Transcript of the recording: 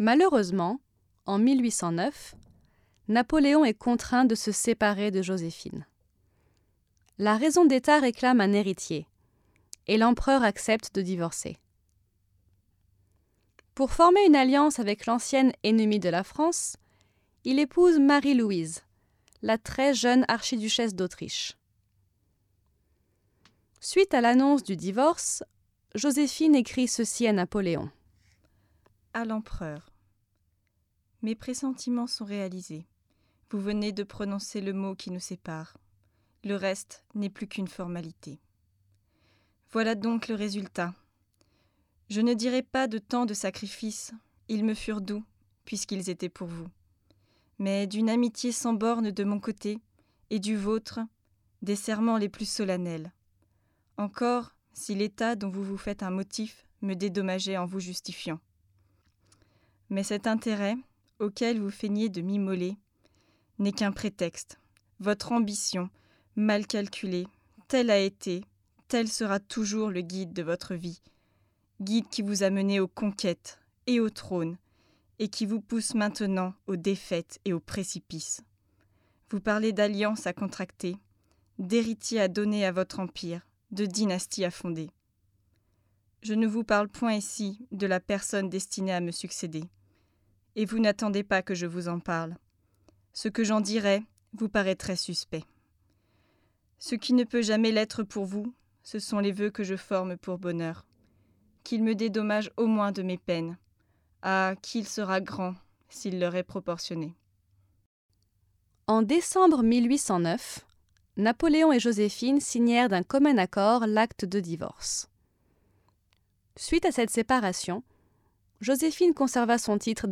Malheureusement, en 1809, Napoléon est contraint de se séparer de Joséphine. La raison d'État réclame un héritier, et l'empereur accepte de divorcer. Pour former une alliance avec l'ancienne ennemie de la France, il épouse Marie-Louise, la très jeune archiduchesse d'Autriche. Suite à l'annonce du divorce, Joséphine écrit ceci à Napoléon. À l'empereur. Mes pressentiments sont réalisés. Vous venez de prononcer le mot qui nous sépare. Le reste n'est plus qu'une formalité. Voilà donc le résultat. Je ne dirai pas de tant de sacrifices, ils me furent doux, puisqu'ils étaient pour vous. Mais d'une amitié sans borne de mon côté, et du vôtre, des serments les plus solennels. Encore, si l'état dont vous vous faites un motif me dédommageait en vous justifiant. Mais cet intérêt, auquel vous feignez de m'immoler, n'est qu'un prétexte. Votre ambition, mal calculée, telle a été, tel sera toujours le guide de votre vie, guide qui vous a mené aux conquêtes et au trône, et qui vous pousse maintenant aux défaites et aux précipices. Vous parlez d'alliance à contracter, d'héritier à donner à votre empire, de dynastie à fonder. Je ne vous parle point ici de la personne destinée à me succéder et vous n'attendez pas que je vous en parle. Ce que j'en dirai vous paraîtrait suspect. Ce qui ne peut jamais l'être pour vous, ce sont les vœux que je forme pour bonheur. Qu'il me dédommage au moins de mes peines. Ah, qu'il sera grand s'il leur est proportionné. En décembre 1809, Napoléon et Joséphine signèrent d'un commun accord l'acte de divorce. Suite à cette séparation, Joséphine conserva son titre